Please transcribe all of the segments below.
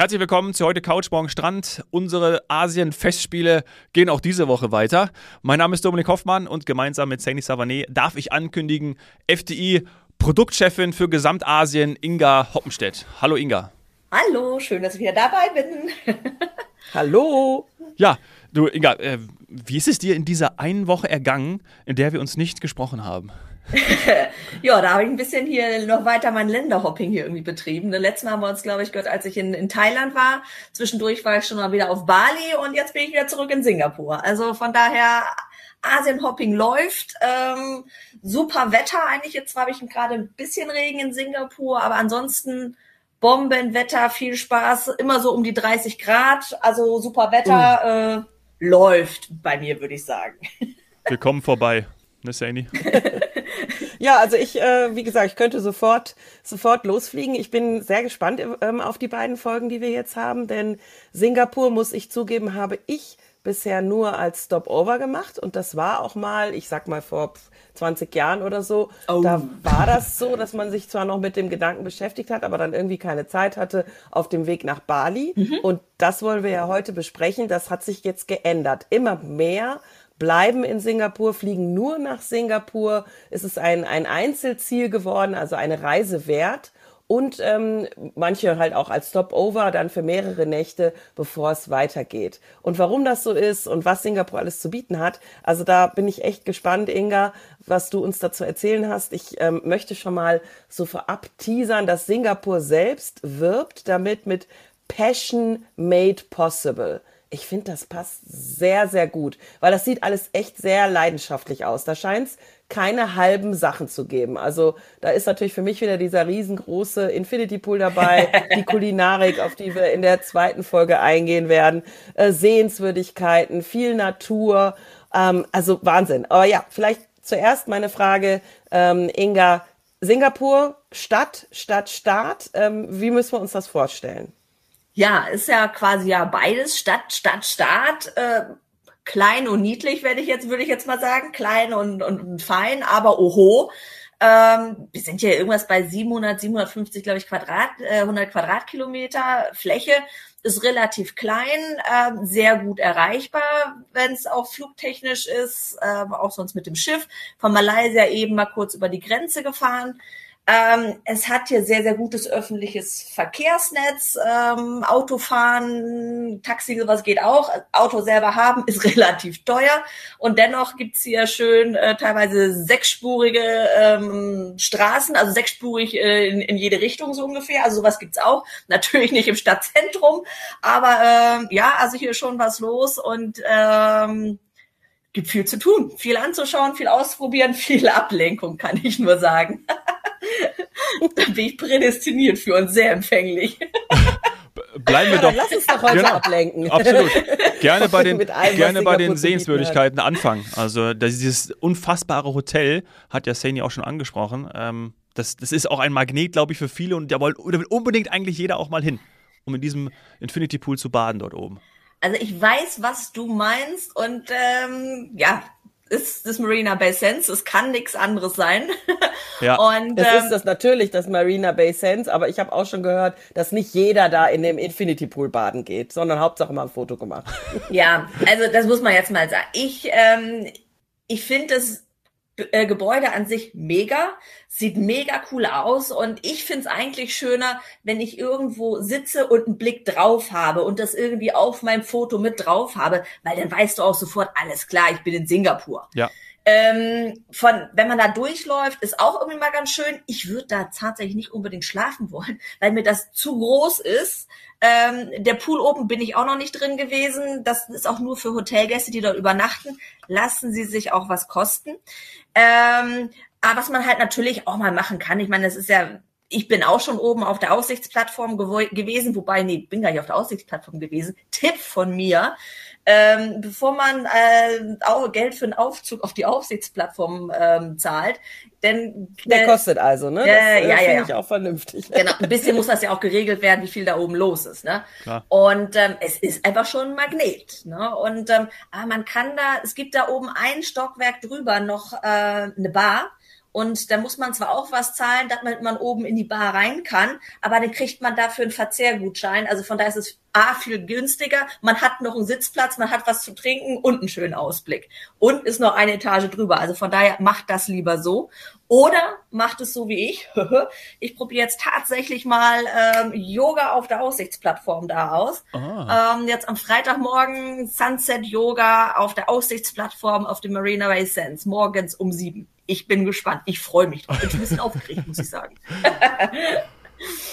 Herzlich willkommen zu heute Couch Morgen Strand. Unsere Asien-Festspiele gehen auch diese Woche weiter. Mein Name ist Dominik Hoffmann und gemeinsam mit Saini Savané darf ich ankündigen, FDI Produktchefin für Gesamtasien Inga Hoppenstedt. Hallo Inga. Hallo, schön, dass ich wieder dabei bin. Hallo. Ja, du Inga, äh, wie ist es dir in dieser einen Woche ergangen, in der wir uns nicht gesprochen haben? ja, da habe ich ein bisschen hier noch weiter mein Länderhopping hier irgendwie betrieben. Das letzte Mal haben wir uns, glaube ich, gehört, als ich in, in Thailand war. Zwischendurch war ich schon mal wieder auf Bali und jetzt bin ich wieder zurück in Singapur. Also von daher, Asienhopping läuft. Ähm, super Wetter eigentlich. Jetzt habe ich gerade ein bisschen Regen in Singapur, aber ansonsten Bombenwetter, viel Spaß, immer so um die 30 Grad. Also super Wetter uh. äh, läuft bei mir, würde ich sagen. Wir kommen vorbei. Ne, Saini? ja, also ich, äh, wie gesagt, ich könnte sofort, sofort losfliegen. Ich bin sehr gespannt ähm, auf die beiden Folgen, die wir jetzt haben, denn Singapur, muss ich zugeben, habe ich bisher nur als Stopover gemacht und das war auch mal, ich sag mal vor 20 Jahren oder so, oh. da war das so, dass man sich zwar noch mit dem Gedanken beschäftigt hat, aber dann irgendwie keine Zeit hatte auf dem Weg nach Bali mhm. und das wollen wir ja heute besprechen, das hat sich jetzt geändert. Immer mehr bleiben in Singapur, fliegen nur nach Singapur. Es ist ein, ein Einzelziel geworden, also eine Reise wert. Und ähm, manche halt auch als Stopover dann für mehrere Nächte, bevor es weitergeht. Und warum das so ist und was Singapur alles zu bieten hat, also da bin ich echt gespannt, Inga, was du uns dazu erzählen hast. Ich ähm, möchte schon mal so vorab teasern, dass Singapur selbst wirbt damit mit Passion Made Possible. Ich finde, das passt sehr, sehr gut, weil das sieht alles echt sehr leidenschaftlich aus. Da scheint es keine halben Sachen zu geben. Also da ist natürlich für mich wieder dieser riesengroße Infinity Pool dabei, die Kulinarik, auf die wir in der zweiten Folge eingehen werden, äh, Sehenswürdigkeiten, viel Natur, ähm, also Wahnsinn. Aber ja, vielleicht zuerst meine Frage, ähm, Inga, Singapur, Stadt, Stadt, Staat, ähm, wie müssen wir uns das vorstellen? Ja, ist ja quasi ja beides Stadt, Stadt, Staat. Äh, klein und niedlich, werde ich jetzt, würde ich jetzt mal sagen, klein und, und, fein, aber oho. Ähm, wir sind ja irgendwas bei 700, 750, glaube ich, Quadrat, äh, 100 Quadratkilometer Fläche. Ist relativ klein, äh, sehr gut erreichbar, wenn es auch flugtechnisch ist, äh, auch sonst mit dem Schiff. Von Malaysia eben mal kurz über die Grenze gefahren. Ähm, es hat hier sehr, sehr gutes öffentliches Verkehrsnetz. Ähm, Autofahren, Taxi, sowas geht auch. Auto selber haben ist relativ teuer. Und dennoch gibt's hier schön äh, teilweise sechsspurige ähm, Straßen, also sechsspurig äh, in, in jede Richtung so ungefähr. Also sowas gibt's auch. Natürlich nicht im Stadtzentrum. Aber ähm, ja, also hier schon was los und ähm, gibt viel zu tun, viel anzuschauen, viel ausprobieren, viel Ablenkung, kann ich nur sagen. Da bin ich prädestiniert für und sehr empfänglich. Bleiben wir doch. Lass uns doch heute genau, ablenken. Absolut. Gerne bei den, allem, gerne bei den Sehenswürdigkeiten anfangen. Also dieses unfassbare Hotel hat ja Saini auch schon angesprochen. Ähm, das, das ist auch ein Magnet, glaube ich, für viele und da will unbedingt eigentlich jeder auch mal hin, um in diesem Infinity Pool zu baden dort oben. Also ich weiß, was du meinst und ähm, ja, ist das Marina Bay Sands. Es kann nichts anderes sein. Ja. Und, es ähm, ist das natürlich, das Marina Bay Sands, aber ich habe auch schon gehört, dass nicht jeder da in dem Infinity Pool baden geht, sondern Hauptsache mal ein Foto gemacht. Ja, also das muss man jetzt mal sagen. Ich, ähm, ich finde das äh, Gebäude an sich mega, sieht mega cool aus und ich find's eigentlich schöner, wenn ich irgendwo sitze und einen Blick drauf habe und das irgendwie auf meinem Foto mit drauf habe, weil dann weißt du auch sofort, alles klar, ich bin in Singapur. Ja. Ähm, von, wenn man da durchläuft, ist auch irgendwie mal ganz schön. Ich würde da tatsächlich nicht unbedingt schlafen wollen, weil mir das zu groß ist. Ähm, der Pool oben bin ich auch noch nicht drin gewesen. Das ist auch nur für Hotelgäste, die dort übernachten. Lassen Sie sich auch was kosten. Ähm, aber was man halt natürlich auch mal machen kann, ich meine, das ist ja, ich bin auch schon oben auf der Aussichtsplattform gewesen, wobei, nee, bin gar nicht auf der Aussichtsplattform gewesen. Tipp von mir, ähm, bevor man äh, auch Geld für einen Aufzug auf die Aufsichtsplattform ähm, zahlt. Denn der äh, kostet also, ne? Das, äh, ja, ja, ja. ich auch vernünftig. Genau, ein bisschen muss das ja auch geregelt werden, wie viel da oben los ist, ne? Klar. Und ähm, es ist einfach schon ein Magnet, ne? Und ähm, aber man kann da, es gibt da oben ein Stockwerk drüber noch äh, eine Bar Und da muss man zwar auch was zahlen, damit man oben in die Bar rein kann, aber dann kriegt man dafür einen Verzehrgutschein. Also von daher ist es A, viel günstiger. Man hat noch einen Sitzplatz, man hat was zu trinken und einen schönen Ausblick. Und ist noch eine Etage drüber. Also von daher macht das lieber so. Oder macht es so wie ich. ich probiere jetzt tatsächlich mal ähm, Yoga auf der Aussichtsplattform da aus. Ähm, jetzt am Freitagmorgen Sunset Yoga auf der Aussichtsplattform auf dem Marina Bay Sands. Morgens um sieben. Ich bin gespannt. Ich freue mich drauf. Bin ein bisschen aufgeregt, muss ich sagen.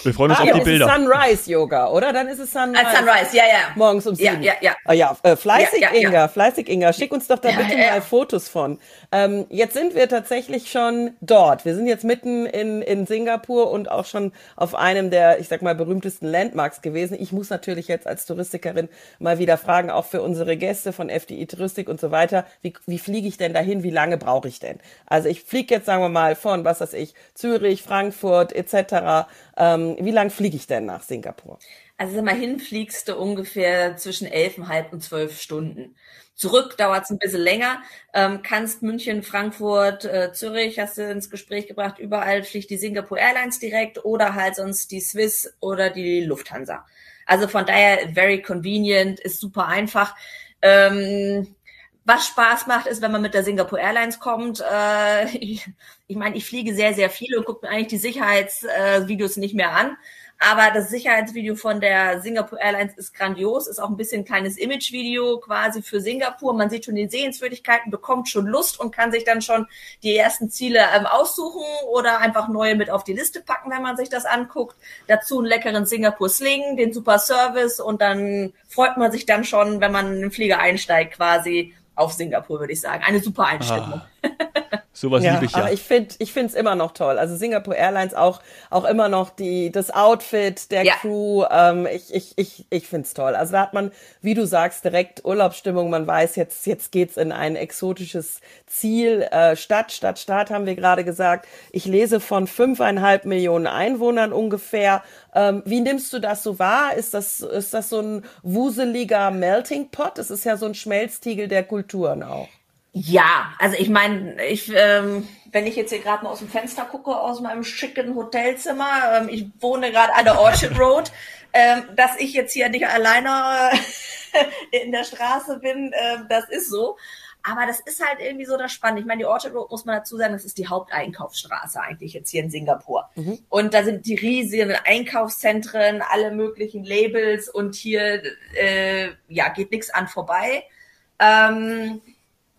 Wir freuen uns ah, auf die Bilder. Sunrise Yoga, oder? Dann ist es Sunrise. Als Sunrise, ja, ja. Morgens um sieben. Ja, ja, ja. Oh, ja, äh, fleißig, ja, ja, Inga, ja. fleißig, Inga. Schick uns doch da bitte mal Fotos von. Ähm, jetzt sind wir tatsächlich schon dort. Wir sind jetzt mitten in, in Singapur und auch schon auf einem der, ich sag mal, berühmtesten Landmarks gewesen. Ich muss natürlich jetzt als Touristikerin mal wieder fragen, auch für unsere Gäste von FDI Touristik und so weiter, wie, wie fliege ich denn dahin? Wie lange brauche ich denn? Also ich fliege jetzt, sagen wir mal, von, was weiß ich, Zürich, Frankfurt etc. Ähm, wie lang fliege ich denn nach Singapur? Also mal, hinfliegst du ungefähr zwischen elfeinhalb und zwölf Stunden. Zurück dauert es ein bisschen länger. Ähm, kannst München, Frankfurt, äh, Zürich, hast du ins Gespräch gebracht, überall fliegt die Singapore Airlines direkt oder halt sonst die Swiss oder die Lufthansa. Also von daher very convenient, ist super einfach. Ähm, was Spaß macht, ist, wenn man mit der Singapore Airlines kommt. Äh, ich, ich meine, ich fliege sehr, sehr viel und gucke mir eigentlich die Sicherheitsvideos äh, nicht mehr an. Aber das Sicherheitsvideo von der Singapore Airlines ist grandios, ist auch ein bisschen ein kleines Imagevideo quasi für Singapur. Man sieht schon die Sehenswürdigkeiten, bekommt schon Lust und kann sich dann schon die ersten Ziele ähm, aussuchen oder einfach neue mit auf die Liste packen, wenn man sich das anguckt. Dazu einen leckeren Singapur Sling, den super Service und dann freut man sich dann schon, wenn man in den Flieger einsteigt quasi auf Singapur, würde ich sagen. Eine super Einstellung. Ah. Sowas ja, liebe ich ja. Aber ich finde ich finde es immer noch toll. Also Singapore Airlines auch auch immer noch die das Outfit der ja. Crew. Ähm, ich ich ich ich finde es toll. Also da hat man, wie du sagst, direkt Urlaubsstimmung. Man weiß jetzt jetzt geht's in ein exotisches Ziel. Äh, Stadt Stadt Stadt haben wir gerade gesagt. Ich lese von fünfeinhalb Millionen Einwohnern ungefähr. Ähm, wie nimmst du das so wahr? Ist das ist das so ein wuseliger Melting Pot? Es ist ja so ein Schmelztiegel der Kulturen auch. Ja, also ich meine, ich, ähm, wenn ich jetzt hier gerade mal aus dem Fenster gucke, aus meinem schicken Hotelzimmer, ähm, ich wohne gerade an der Orchard Road, ähm, dass ich jetzt hier nicht alleine in der Straße bin, äh, das ist so. Aber das ist halt irgendwie so das Spannende. Ich meine, die Orchard Road muss man dazu sagen, das ist die Haupteinkaufsstraße eigentlich jetzt hier in Singapur. Mhm. Und da sind die riesigen Einkaufszentren, alle möglichen Labels und hier äh, ja geht nichts an vorbei. Ähm,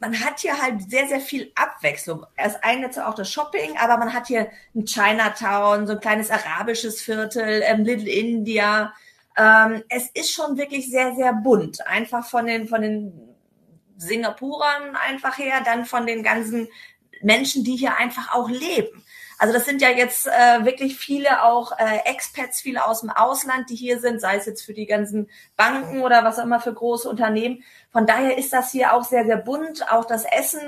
man hat hier halt sehr, sehr viel Abwechslung. Es eignet auch das Shopping, aber man hat hier ein Chinatown, so ein kleines arabisches Viertel, ähm, Little India. Ähm, es ist schon wirklich sehr, sehr bunt. Einfach von den, von den Singapurern einfach her, dann von den ganzen Menschen, die hier einfach auch leben. Also das sind ja jetzt äh, wirklich viele auch äh, Expats, viele aus dem Ausland, die hier sind, sei es jetzt für die ganzen Banken oder was auch immer für große Unternehmen. Von daher ist das hier auch sehr, sehr bunt. Auch das Essen,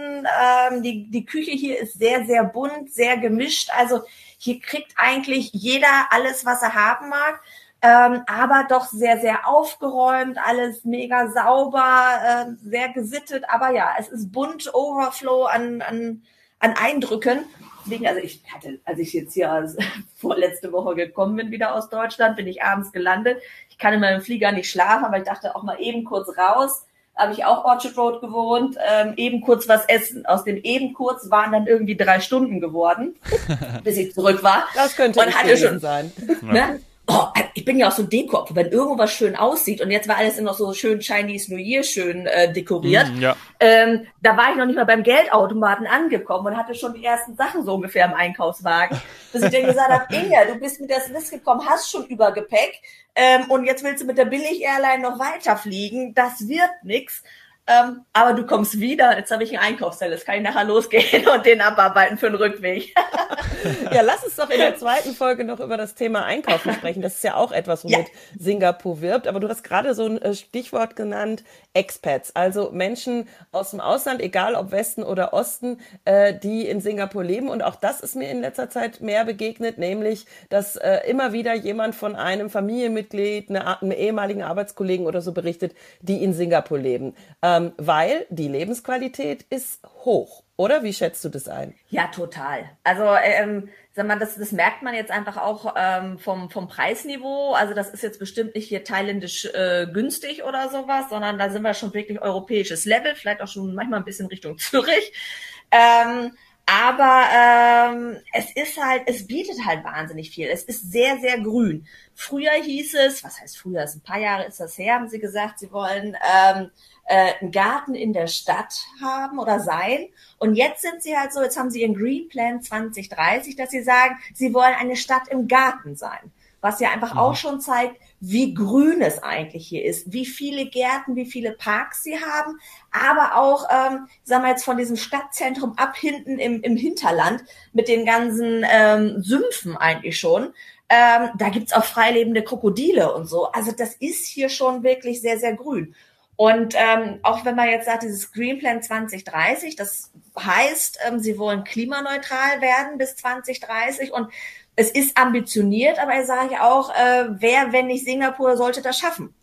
ähm, die, die Küche hier ist sehr, sehr bunt, sehr gemischt. Also hier kriegt eigentlich jeder alles, was er haben mag. Ähm, aber doch sehr, sehr aufgeräumt, alles mega sauber, äh, sehr gesittet. Aber ja, es ist bunt, Overflow an, an, an Eindrücken deswegen, also ich hatte, als ich jetzt hier vorletzte Woche gekommen bin, wieder aus Deutschland, bin ich abends gelandet. Ich kann in meinem Flieger nicht schlafen, aber ich dachte auch mal eben kurz raus. Habe ich auch Orchard Road gewohnt, ähm, eben kurz was essen. Aus dem eben kurz waren dann irgendwie drei Stunden geworden, bis ich zurück war. Das könnte und hatte schon, sein. Ne? Oh, ich bin ja auch so ein Deko, wenn irgendwo was schön aussieht und jetzt war alles noch so schön Chinese New Year schön äh, dekoriert. Mm, ja. ähm, da war ich noch nicht mal beim Geldautomaten angekommen und hatte schon die ersten Sachen so ungefähr im Einkaufswagen, bis ich dann gesagt habe, Inga, du bist mit der Swiss gekommen, hast schon Übergepäck ähm, und jetzt willst du mit der Billig-Airline noch weiterfliegen. Das wird nix. Ähm, aber du kommst wieder, jetzt habe ich einen Einkaufszettel, jetzt kann ich nachher losgehen und den abarbeiten für den Rückweg. ja, lass uns doch in der zweiten Folge noch über das Thema Einkaufen sprechen. Das ist ja auch etwas, womit ja. Singapur wirbt. Aber du hast gerade so ein äh, Stichwort genannt, Expats, also Menschen aus dem Ausland, egal ob Westen oder Osten, äh, die in Singapur leben. Und auch das ist mir in letzter Zeit mehr begegnet, nämlich, dass äh, immer wieder jemand von einem Familienmitglied, eine, einem ehemaligen Arbeitskollegen oder so berichtet, die in Singapur leben. Ähm, ähm, weil die Lebensqualität ist hoch. Oder wie schätzt du das ein? Ja, total. Also, ähm, sag mal, das, das merkt man jetzt einfach auch ähm, vom, vom Preisniveau. Also, das ist jetzt bestimmt nicht hier thailändisch äh, günstig oder sowas, sondern da sind wir schon wirklich europäisches Level, vielleicht auch schon manchmal ein bisschen Richtung Zürich. Ähm, aber ähm, es ist halt, es bietet halt wahnsinnig viel. Es ist sehr, sehr grün. Früher hieß es, was heißt früher, ist ein paar Jahre ist das her, haben sie gesagt, sie wollen ähm, äh, einen Garten in der Stadt haben oder sein. Und jetzt sind sie halt so, jetzt haben sie ihren Green Plan 2030, dass sie sagen, sie wollen eine Stadt im Garten sein. Was ja einfach mhm. auch schon zeigt, wie grün es eigentlich hier ist, wie viele Gärten, wie viele Parks sie haben, aber auch, ähm, sagen wir jetzt von diesem Stadtzentrum ab hinten im, im Hinterland mit den ganzen ähm, Sümpfen eigentlich schon. Ähm, da gibt's auch freilebende Krokodile und so. Also das ist hier schon wirklich sehr, sehr grün. Und ähm, auch wenn man jetzt sagt, dieses Green Plan 2030, das heißt, ähm, sie wollen klimaneutral werden bis 2030 und es ist ambitioniert, aber er sage ich auch, äh, wer, wenn nicht Singapur, sollte das schaffen.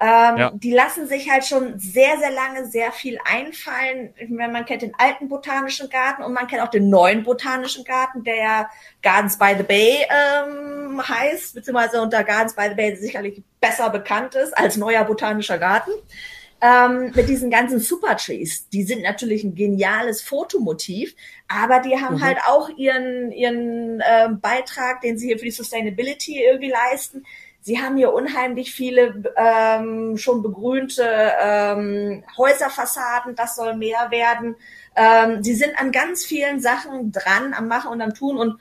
Ähm, ja. Die lassen sich halt schon sehr, sehr lange sehr viel einfallen. Man kennt den alten botanischen Garten und man kennt auch den neuen botanischen Garten, der ja Gardens by the Bay ähm, heißt, beziehungsweise unter Gardens by the Bay sicherlich besser bekannt ist als neuer botanischer Garten. Ähm, mit diesen ganzen Supertrees. Die sind natürlich ein geniales Fotomotiv, aber die haben mhm. halt auch ihren, ihren ähm, Beitrag, den sie hier für die Sustainability irgendwie leisten Sie haben hier unheimlich viele ähm, schon begrünte ähm, Häuserfassaden, das soll mehr werden. Ähm, sie sind an ganz vielen Sachen dran, am Machen und am Tun und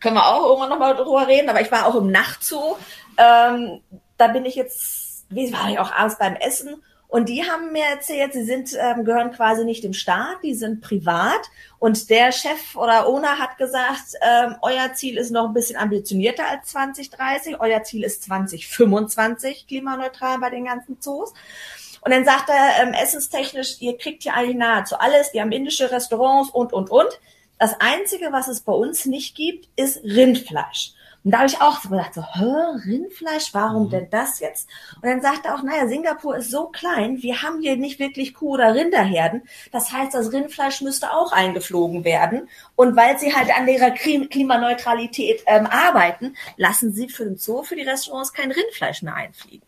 können wir auch irgendwann nochmal drüber reden, aber ich war auch im Nachtzoo. Ähm, da bin ich jetzt, wie war ich auch abends beim Essen und die haben mir erzählt, sie sind, ähm, gehören quasi nicht dem Staat, die sind privat. Und der Chef oder Owner hat gesagt, ähm, euer Ziel ist noch ein bisschen ambitionierter als 2030. Euer Ziel ist 2025 klimaneutral bei den ganzen Zoos. Und dann sagt er, ähm, essenstechnisch, ihr kriegt hier eigentlich nahezu alles. Die haben indische Restaurants und, und, und. Das Einzige, was es bei uns nicht gibt, ist Rindfleisch. Und da habe ich auch so gedacht, so, Hä, Rindfleisch, warum mhm. denn das jetzt? Und dann sagte er auch, naja, Singapur ist so klein, wir haben hier nicht wirklich Kuh- oder Rinderherden. Das heißt, das Rindfleisch müsste auch eingeflogen werden. Und weil sie halt an ihrer Klimaneutralität ähm, arbeiten, lassen sie für den Zoo, für die Restaurants kein Rindfleisch mehr einfliegen.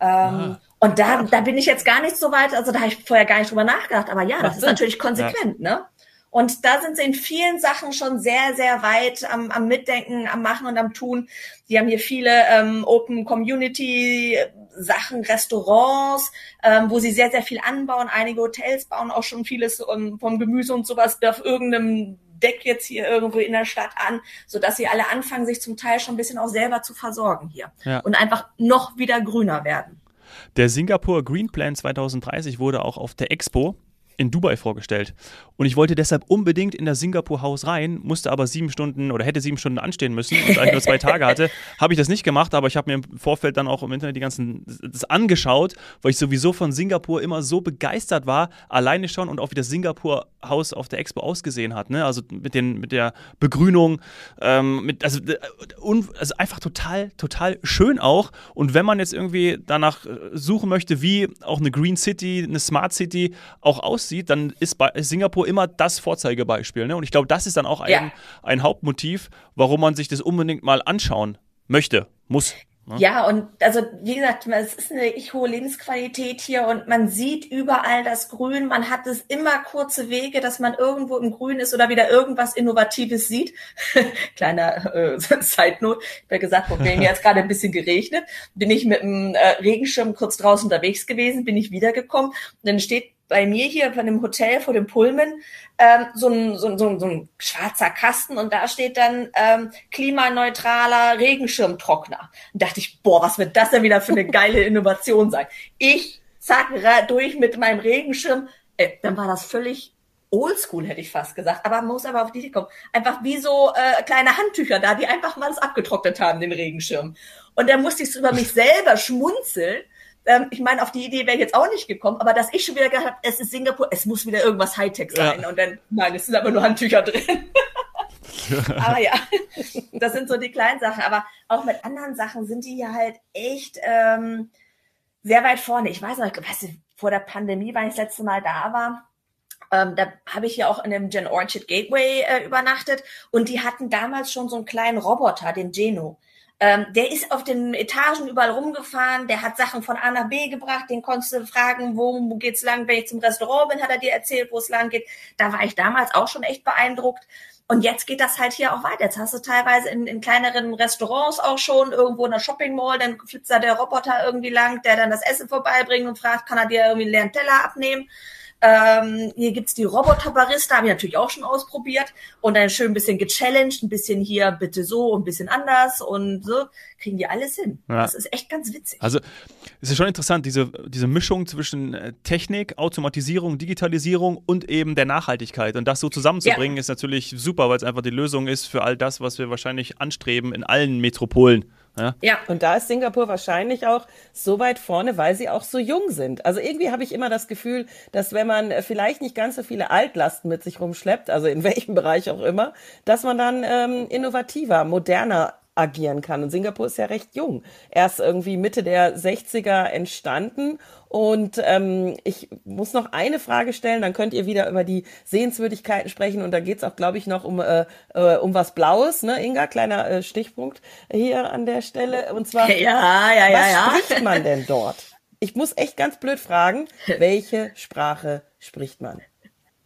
Ähm, und da, da bin ich jetzt gar nicht so weit, also da habe ich vorher gar nicht drüber nachgedacht, aber ja, das ist natürlich konsequent, ja. ne? Und da sind sie in vielen Sachen schon sehr, sehr weit am, am Mitdenken, am Machen und am Tun. Die haben hier viele ähm, Open Community Sachen, Restaurants, ähm, wo sie sehr, sehr viel anbauen. Einige Hotels bauen auch schon vieles um, ähm, vom Gemüse und sowas auf irgendeinem Deck jetzt hier irgendwo in der Stadt an, so dass sie alle anfangen, sich zum Teil schon ein bisschen auch selber zu versorgen hier ja. und einfach noch wieder grüner werden. Der Singapur Green Plan 2030 wurde auch auf der Expo in Dubai vorgestellt. Und ich wollte deshalb unbedingt in das Singapur-Haus rein, musste aber sieben Stunden oder hätte sieben Stunden anstehen müssen. Und da ich nur zwei Tage hatte, habe ich das nicht gemacht, aber ich habe mir im Vorfeld dann auch im Internet die ganzen das angeschaut, weil ich sowieso von Singapur immer so begeistert war, alleine schon und auch wie das Singapur-Haus auf der Expo ausgesehen hat. Ne? Also mit, den, mit der Begrünung, ähm, mit, also, un, also einfach total, total schön auch. Und wenn man jetzt irgendwie danach suchen möchte, wie auch eine Green City, eine Smart City auch aussieht, aussieht, dann ist Singapur immer das Vorzeigebeispiel. Ne? Und ich glaube, das ist dann auch ein, ja. ein Hauptmotiv, warum man sich das unbedingt mal anschauen möchte, muss. Ne? Ja, und also wie gesagt, es ist eine echt hohe Lebensqualität hier und man sieht überall das Grün. Man hat es immer kurze Wege, dass man irgendwo im Grün ist oder wieder irgendwas Innovatives sieht. Kleiner äh, Side-Note. Ich habe ja gesagt, mir jetzt gerade ein bisschen geregnet. Bin ich mit dem äh, Regenschirm kurz draußen unterwegs gewesen, bin ich wiedergekommen und dann steht bei mir hier von dem Hotel vor dem Pullman ähm, so, ein, so, so, so ein schwarzer Kasten und da steht dann ähm, klimaneutraler Regenschirmtrockner. Und dachte ich, boah, was wird das denn wieder für eine geile Innovation sein? Ich zack durch mit meinem Regenschirm. Äh, dann war das völlig oldschool, hätte ich fast gesagt. Aber man muss aber auf die Idee kommen. Einfach wie so äh, kleine Handtücher da, die einfach mal das abgetrocknet haben, den Regenschirm. Und dann musste ich so über mich selber schmunzeln ähm, ich meine, auf die Idee wäre ich jetzt auch nicht gekommen, aber dass ich schon wieder gedacht habe, es ist Singapur, es muss wieder irgendwas Hightech sein. Ja. Und dann, nein, es sind aber nur Handtücher drin. aber ja, das sind so die kleinen Sachen. Aber auch mit anderen Sachen sind die ja halt echt ähm, sehr weit vorne. Ich weiß noch, weißt du, vor der Pandemie, weil ich das letzte Mal da war, ähm, da habe ich ja auch in dem Gen Orchard Gateway äh, übernachtet und die hatten damals schon so einen kleinen Roboter, den Geno. Ähm, der ist auf den Etagen überall rumgefahren, der hat Sachen von A nach B gebracht, den konntest du fragen, wo, wo geht's lang, wenn ich zum Restaurant bin, hat er dir erzählt, wo es lang geht. Da war ich damals auch schon echt beeindruckt. Und jetzt geht das halt hier auch weiter. Jetzt hast du teilweise in, in kleineren Restaurants auch schon irgendwo in der Shopping Mall, dann flitzt da der Roboter irgendwie lang, der dann das Essen vorbeibringt und fragt, kann er dir irgendwie einen leeren Teller abnehmen? Ähm, hier gibt's die Roboter-Barista, habe ich natürlich auch schon ausprobiert und dann schön ein bisschen gechallenged, ein bisschen hier bitte so und ein bisschen anders und so kriegen die alles hin. Ja. Das ist echt ganz witzig. Also es ist schon interessant, diese, diese Mischung zwischen äh, Technik, Automatisierung, Digitalisierung und eben der Nachhaltigkeit und das so zusammenzubringen ja. ist natürlich super, weil es einfach die Lösung ist für all das, was wir wahrscheinlich anstreben in allen Metropolen. Ja. ja. Und da ist Singapur wahrscheinlich auch so weit vorne, weil sie auch so jung sind. Also irgendwie habe ich immer das Gefühl, dass wenn man vielleicht nicht ganz so viele Altlasten mit sich rumschleppt, also in welchem Bereich auch immer, dass man dann ähm, innovativer, moderner agieren kann. Und Singapur ist ja recht jung. Erst irgendwie Mitte der 60er entstanden. Und ähm, ich muss noch eine Frage stellen, dann könnt ihr wieder über die Sehenswürdigkeiten sprechen. Und da geht's auch, glaube ich, noch um, äh, äh, um was Blaues, ne, Inga? Kleiner äh, Stichpunkt hier an der Stelle. Und zwar, ja, ja, ja, was ja. spricht man denn dort? Ich muss echt ganz blöd fragen, welche Sprache spricht man?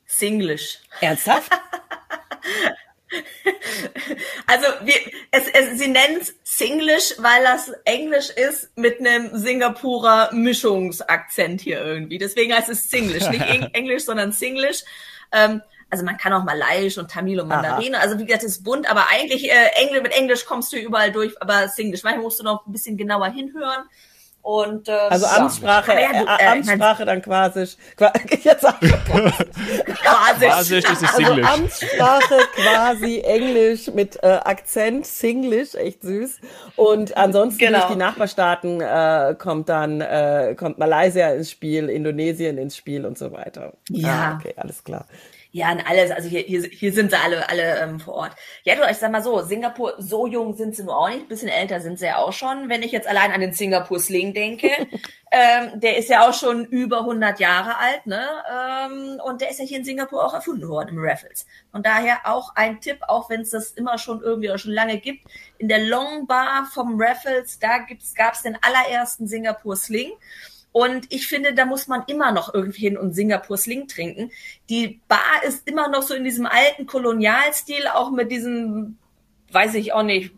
Singlish. Ernsthaft? Also wir, es, es, sie nennen es Singlish, weil das Englisch ist mit einem Singapurer Mischungsakzent hier irgendwie. Deswegen heißt es Singlish, nicht Englisch, sondern Singlish. Ähm, also man kann auch Malayisch und Tamil und Mandarin. Aha. Also wie gesagt, es ist bunt, aber eigentlich äh, Englisch mit Englisch kommst du überall durch, aber Singlish. Manchmal musst du noch ein bisschen genauer hinhören. Und, ähm, also Amtssprache, ja, ja, äh, Amtssprache dann quasi, jetzt quasi, quasi ist es also Amtssprache quasi Englisch mit äh, Akzent, Singlish, echt süß. Und ansonsten genau. durch die Nachbarstaaten äh, kommt dann äh, kommt Malaysia ins Spiel, Indonesien ins Spiel und so weiter. Ja, ah, okay, alles klar. Ja, und alles, also hier, hier, hier sind sie alle, alle ähm, vor Ort. Ja, du, ich sag mal so, Singapur, so jung sind sie nur auch nicht, bisschen älter sind sie ja auch schon. Wenn ich jetzt allein an den Singapur Sling denke, ähm, der ist ja auch schon über 100 Jahre alt, ne? Ähm, und der ist ja hier in Singapur auch erfunden worden im Raffles. Von daher auch ein Tipp, auch wenn es das immer schon irgendwie auch schon lange gibt, in der Long Bar vom Raffles, da gibt's, gab's den allerersten Singapur Sling. Und ich finde, da muss man immer noch irgendwie hin und Singapur Sling trinken. Die Bar ist immer noch so in diesem alten Kolonialstil, auch mit diesen, weiß ich auch nicht,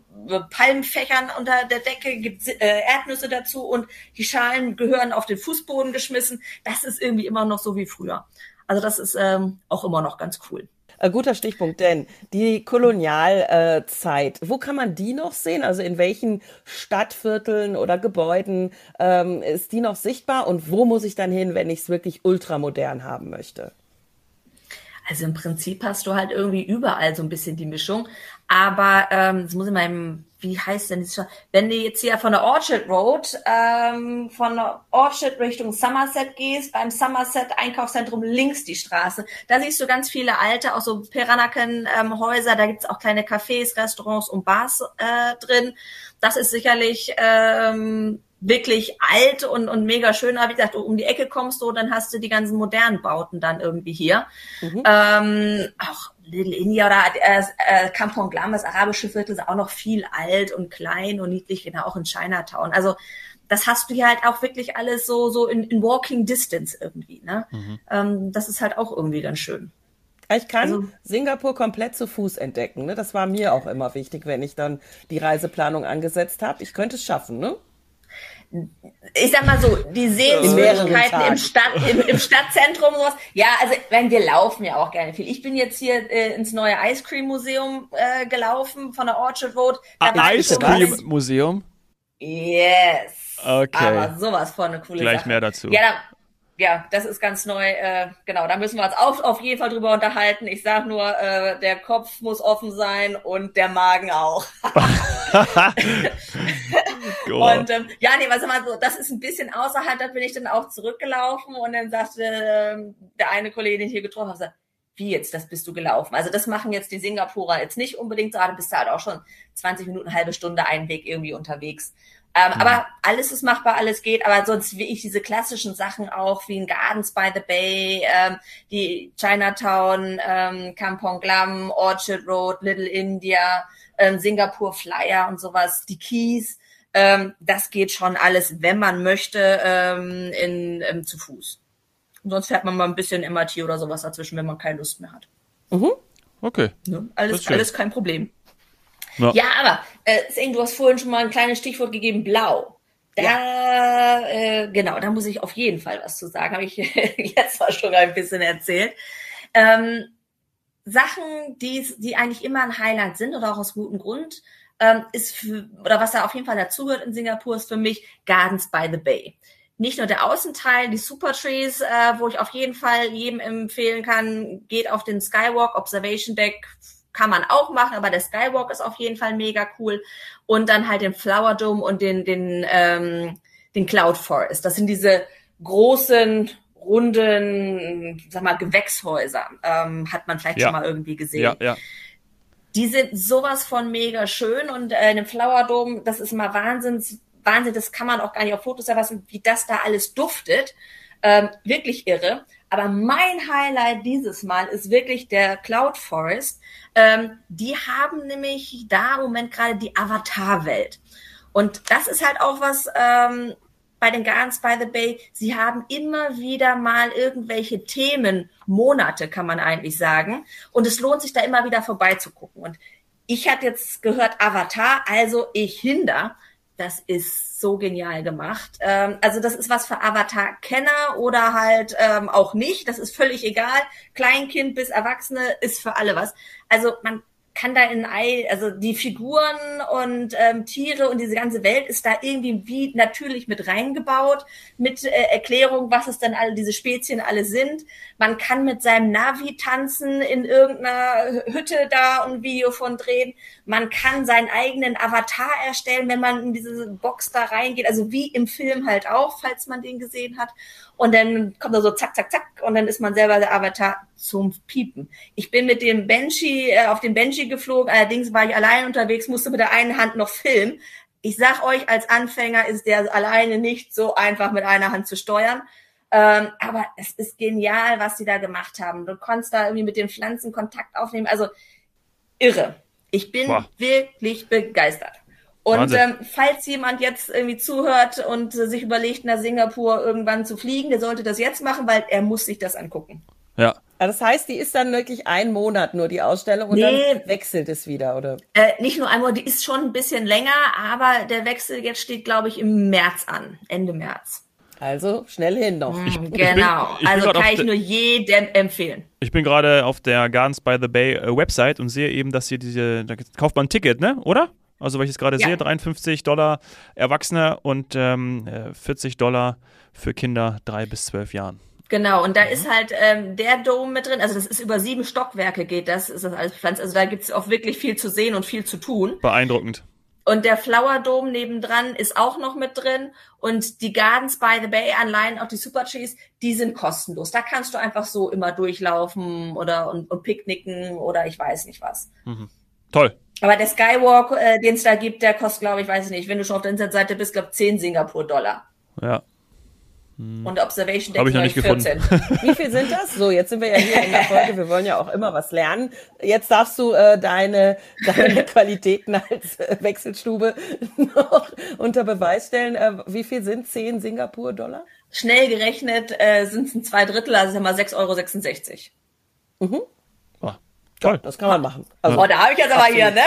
Palmfächern unter der Decke, gibt äh, Erdnüsse dazu und die Schalen gehören auf den Fußboden geschmissen. Das ist irgendwie immer noch so wie früher. Also das ist ähm, auch immer noch ganz cool. Ein guter Stichpunkt, denn die Kolonialzeit, wo kann man die noch sehen? Also in welchen Stadtvierteln oder Gebäuden ähm, ist die noch sichtbar und wo muss ich dann hin, wenn ich es wirklich ultramodern haben möchte? Also im Prinzip hast du halt irgendwie überall so ein bisschen die Mischung. Aber ähm, das muss mal im, wie heißt denn das? Wenn du jetzt hier von der Orchard Road, ähm, von der Orchard Richtung Somerset gehst, beim Somerset Einkaufszentrum links die Straße, da siehst du ganz viele alte, auch so Peranaken-Häuser, ähm, da gibt's auch kleine Cafés, Restaurants und Bars äh, drin. Das ist sicherlich ähm, wirklich alt und, und mega schön. Aber wie gesagt, um die Ecke kommst du, dann hast du die ganzen modernen Bauten dann irgendwie hier. Mhm. Ähm, auch Little India oder äh, äh, Kampong Glam, das arabische Viertel, ist auch noch viel alt und klein und niedlich, genau auch in Chinatown. Also das hast du hier halt auch wirklich alles so so in, in Walking Distance irgendwie. Ne? Mhm. Ähm, das ist halt auch irgendwie ganz schön. Ich kann also, Singapur komplett zu Fuß entdecken. Ne? Das war mir auch immer wichtig, wenn ich dann die Reiseplanung angesetzt habe. Ich könnte es schaffen, ne? Ich sag mal so, die Sehenswürdigkeiten im, Stadt, im, im Stadtzentrum sowas. Ja, also wenn wir laufen ja auch gerne viel. Ich bin jetzt hier äh, ins neue Ice Cream Museum äh, gelaufen von der Orchard Road. Da ah, Ice Cream Museum? Yes. Okay. Aber sowas von eine coole Gleich Sache. mehr dazu. Ja, da, ja, das ist ganz neu. Äh, genau, da müssen wir uns auch auf jeden Fall drüber unterhalten. Ich sag nur, äh, der Kopf muss offen sein und der Magen auch. und ähm, ja, nee, was mal so, das ist ein bisschen außerhalb. Da bin ich dann auch zurückgelaufen und dann sagte äh, der eine Kollege, den ich hier getroffen habe, wie jetzt, das bist du gelaufen. Also das machen jetzt die Singapurer jetzt nicht unbedingt, du bist halt auch schon 20 Minuten, halbe Stunde einen Weg irgendwie unterwegs. Ähm, mhm. Aber alles ist machbar, alles geht. Aber sonst wie ich diese klassischen Sachen auch, wie in Gardens by the Bay, ähm, die Chinatown, ähm, Kampong Glam, Orchard Road, Little India, ähm, Singapur Flyer und sowas, die Keys. Ähm, das geht schon alles, wenn man möchte, ähm, in, ähm, zu Fuß. Und sonst fährt man mal ein bisschen MRT oder sowas dazwischen, wenn man keine Lust mehr hat. Mhm. Okay. Ne? Alles, alles kein Problem. Ja, ja aber äh, Sing, du hast vorhin schon mal ein kleines Stichwort gegeben, blau. Da, ja. äh, genau, da muss ich auf jeden Fall was zu sagen. Habe ich jetzt mal schon ein bisschen erzählt. Ähm, Sachen, die, die eigentlich immer ein Highlight sind oder auch aus gutem Grund, ähm, ist für, oder was da auf jeden Fall dazugehört in Singapur, ist für mich Gardens by the Bay. Nicht nur der Außenteil, die Super Trees, äh, wo ich auf jeden Fall jedem empfehlen kann, geht auf den Skywalk, Observation Deck, kann man auch machen, aber der Skywalk ist auf jeden Fall mega cool. Und dann halt den Flower Dome und den, den, ähm, den Cloud Forest. Das sind diese großen, runden, sag mal, Gewächshäuser. Ähm, hat man vielleicht ja. schon mal irgendwie gesehen. Ja, ja. Die sind sowas von mega schön und äh, in dem Flower Dome, das ist mal Wahnsinns, Wahnsinn, das kann man auch gar nicht auf Fotos erfassen, wie das da alles duftet. Ähm, wirklich irre. Aber mein Highlight dieses Mal ist wirklich der Cloud Forest. Ähm, die haben nämlich da im Moment gerade die Avatar-Welt. Und das ist halt auch was ähm, bei den Gardens by the Bay. Sie haben immer wieder mal irgendwelche Themen, Monate kann man eigentlich sagen. Und es lohnt sich da immer wieder vorbeizugucken. Und ich hatte jetzt gehört Avatar, also ich hinder. Das ist so genial gemacht. Ähm, also das ist was für Avatar-Kenner oder halt ähm, auch nicht. Das ist völlig egal. Kleinkind bis Erwachsene ist für alle was. Also man kann da in Ei, also die Figuren und ähm, Tiere und diese ganze Welt ist da irgendwie wie natürlich mit reingebaut, mit äh, Erklärung, was es denn alle, diese Spezien alle sind. Man kann mit seinem Navi tanzen in irgendeiner Hütte da und Video von drehen. Man kann seinen eigenen Avatar erstellen, wenn man in diese Box da reingeht, also wie im Film halt auch, falls man den gesehen hat und dann kommt er so zack, zack, zack und dann ist man selber der Avatar zum Piepen. Ich bin mit dem Banshee, äh, auf dem Banshee geflogen, allerdings war ich allein unterwegs, musste mit der einen Hand noch filmen. Ich sag euch, als Anfänger ist der alleine nicht so einfach mit einer Hand zu steuern. Ähm, aber es ist genial, was sie da gemacht haben. Du konntest da irgendwie mit den Pflanzen Kontakt aufnehmen. Also irre. Ich bin wow. wirklich begeistert. Und ähm, falls jemand jetzt irgendwie zuhört und äh, sich überlegt, nach Singapur irgendwann zu fliegen, der sollte das jetzt machen, weil er muss sich das angucken. Ja. Das heißt, die ist dann wirklich ein Monat nur die Ausstellung und nee, dann wechselt es wieder, oder? Äh, nicht nur ein Monat, die ist schon ein bisschen länger, aber der Wechsel jetzt steht, glaube ich, im März an, Ende März. Also schnell hin noch. Ich, genau. Ich bin, ich also kann ich nur jedem empfehlen. Ich bin gerade auf der Gardens by the Bay äh, Website und sehe eben, dass hier diese, da kauft man ein Ticket, ne? Oder? Also, weil ich es gerade ja. sehe, 53 Dollar Erwachsene und ähm, 40 äh, Dollar für Kinder drei bis zwölf Jahren. Genau, und da mhm. ist halt ähm, der Dom mit drin, also das ist über sieben Stockwerke geht das, ist das alles Pflanz. Also da gibt's auch wirklich viel zu sehen und viel zu tun. Beeindruckend. Und der Flower Dome nebendran ist auch noch mit drin. Und die Gardens by the Bay Anleihen, auch die Super Trees, die sind kostenlos. Da kannst du einfach so immer durchlaufen oder und, und picknicken oder ich weiß nicht was. Mhm. Toll. Aber der Skywalk, äh, den es da gibt, der kostet, glaube ich, weiß ich nicht, wenn du schon auf der Internetseite bist, glaube 10 Singapur-Dollar. Ja. Hm. Und Observation Deck Habe ich noch nicht 14. Gefunden. Wie viel sind das? So, jetzt sind wir ja hier in der Folge. Wir wollen ja auch immer was lernen. Jetzt darfst du äh, deine, deine Qualitäten als äh, Wechselstube noch unter Beweis stellen. Äh, wie viel sind 10 Singapur-Dollar? Schnell gerechnet äh, sind es ein zwei Drittel, also sagen wir 6,66 Euro. Mhm. Toll. Das kann man machen. Also, oh, da habe ich jetzt aber hier, ne?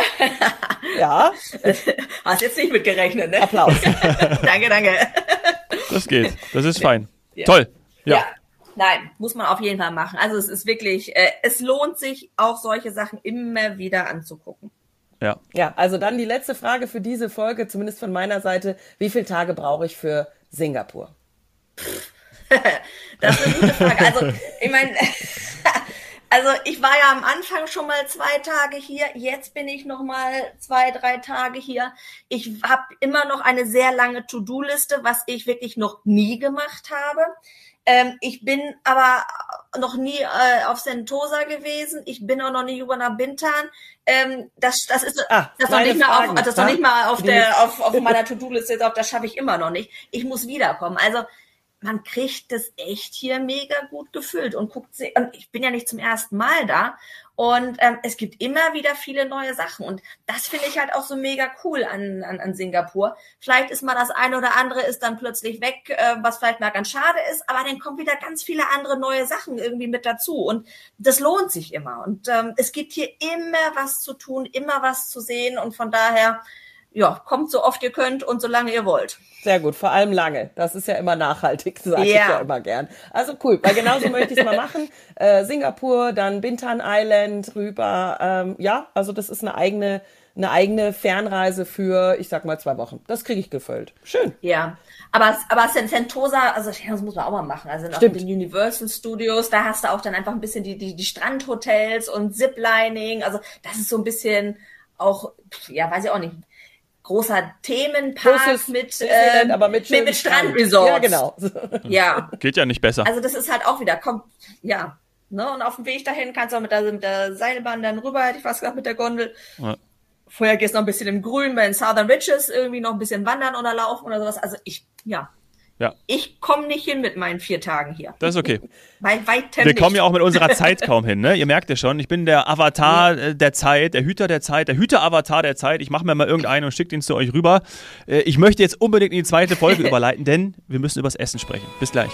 ja. Hast jetzt nicht mitgerechnet, ne? Applaus. danke, danke. Das geht. Das ist fein. Ja. Toll. Ja. ja. Nein, muss man auf jeden Fall machen. Also es ist wirklich, äh, es lohnt sich auch solche Sachen immer wieder anzugucken. Ja. Ja, also dann die letzte Frage für diese Folge, zumindest von meiner Seite. Wie viele Tage brauche ich für Singapur? das ist eine gute Frage. Also, ich meine, also ich war ja am Anfang schon mal zwei Tage hier, jetzt bin ich noch mal zwei, drei Tage hier. Ich habe immer noch eine sehr lange To-Do-Liste, was ich wirklich noch nie gemacht habe. Ähm, ich bin aber noch nie äh, auf Sentosa gewesen. Ich bin auch noch nie über nach Bintan. Ähm, das, das ist ah, das noch nicht mal auf, das noch nicht mal auf der auf, auf meiner To-Do-Liste. Das schaffe ich immer noch nicht. Ich muss wiederkommen. Also man kriegt das echt hier mega gut gefüllt und guckt sie. Und ich bin ja nicht zum ersten Mal da. Und ähm, es gibt immer wieder viele neue Sachen. Und das finde ich halt auch so mega cool an, an, an Singapur. Vielleicht ist mal das eine oder andere ist dann plötzlich weg, äh, was vielleicht mal ganz schade ist, aber dann kommen wieder ganz viele andere neue Sachen irgendwie mit dazu. Und das lohnt sich immer. Und ähm, es gibt hier immer was zu tun, immer was zu sehen. Und von daher ja, kommt so oft ihr könnt und solange ihr wollt. Sehr gut, vor allem lange. Das ist ja immer nachhaltig, sage ja. ich ja immer gern. Also cool, weil genauso möchte ich es mal machen. Äh, Singapur, dann Bintan Island rüber. Ähm, ja, also das ist eine eigene, eine eigene Fernreise für, ich sag mal, zwei Wochen. Das kriege ich gefüllt. Schön. Ja. Aber, aber Sentosa, also das muss man auch mal machen. Also in den Universal Studios, da hast du auch dann einfach ein bisschen die, die, die Strandhotels und Ziplining. Also das ist so ein bisschen auch, ja, weiß ich auch nicht, großer Themenpark Großes mit, äh, aber mit, mit, mit Strandresort. Ja, genau. ja. Geht ja nicht besser. Also das ist halt auch wieder, kommt, ja. Ne? Und auf dem Weg dahin kannst du auch mit der, mit der Seilbahn dann rüber, hätte ich fast gesagt, mit der Gondel. Ja. Vorher gehst du noch ein bisschen im Grün bei den Southern Ridges irgendwie noch ein bisschen wandern oder laufen oder sowas. Also ich, ja, ja. Ich komme nicht hin mit meinen vier Tagen hier. Das ist okay. Bei weitem Wir kommen ja auch mit unserer Zeit kaum hin, ne? Ihr merkt ja schon, ich bin der Avatar ja. Äh, der Zeit, der Hüter der Zeit, der Hüter-Avatar der Zeit. Ich mache mir mal irgendeinen und schicke den zu euch rüber. Äh, ich möchte jetzt unbedingt in die zweite Folge überleiten, denn wir müssen übers Essen sprechen. Bis gleich.